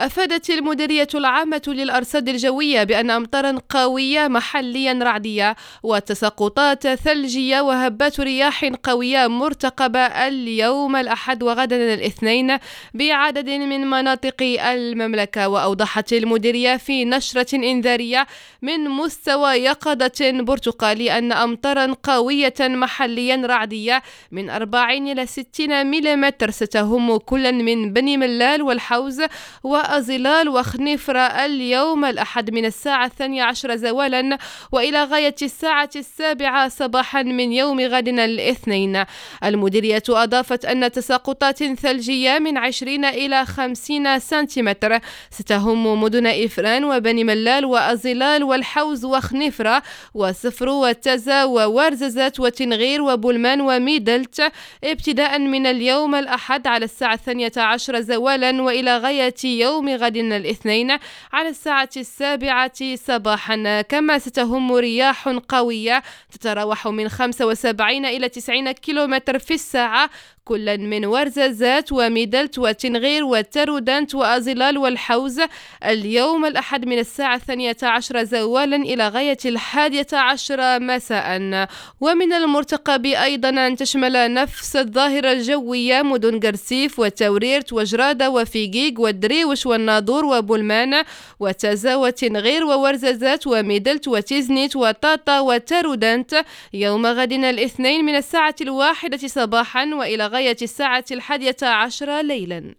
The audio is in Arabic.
أفادت المديرية العامة للأرصاد الجوية بأن أمطارا قوية محليا رعدية وتساقطات ثلجية وهبات رياح قوية مرتقبة اليوم الأحد وغدا الاثنين بعدد من مناطق المملكة. وأوضحت المديرية في نشرة إنذارية من مستوى يقظة برتقالي أن أمطارا قوية محليا رعدية من 40 إلى 60 ملم ستهم كلا من بني ملال والحوز و ظلال وخنفرة اليوم الأحد من الساعة الثانية عشر زوالا وإلى غاية الساعة السابعة صباحا من يوم غد الاثنين. المديرية أضافت أن تساقطات ثلجية من 20 إلى 50 سنتيمتر ستهم مدن إفران وبني ملال وأزلال والحوز وخنفرة وصفر وتزا وورززات وتنغير وبلمان وميدلت ابتداء من اليوم الأحد على الساعة الثانية عشر زوالا وإلى غاية يوم يوم غد الاثنين على الساعة السابعة صباحا. كما ستهم رياح قوية تتراوح من 75 إلى 90 كيلومتر في الساعة. كلا من ورزازات وميدلت وتنغير وترودنت وأزلال والحوز اليوم الأحد من الساعة الثانية عشر زوالا إلى غاية الحادية عشر مساء. ومن المرتقب أيضا أن تشمل نفس الظاهرة الجوية مدن قرسيف وتوريرت وجرادة وفيجيج والدريوش والناظور وبولمان. وتازا وتنغير وورزازات وميدلت وتيزنيت وطاطا وترودنت يوم غد الاثنين من الساعة الواحدة صباحا وإلى غاية الساعة الحادية عشر ليلا.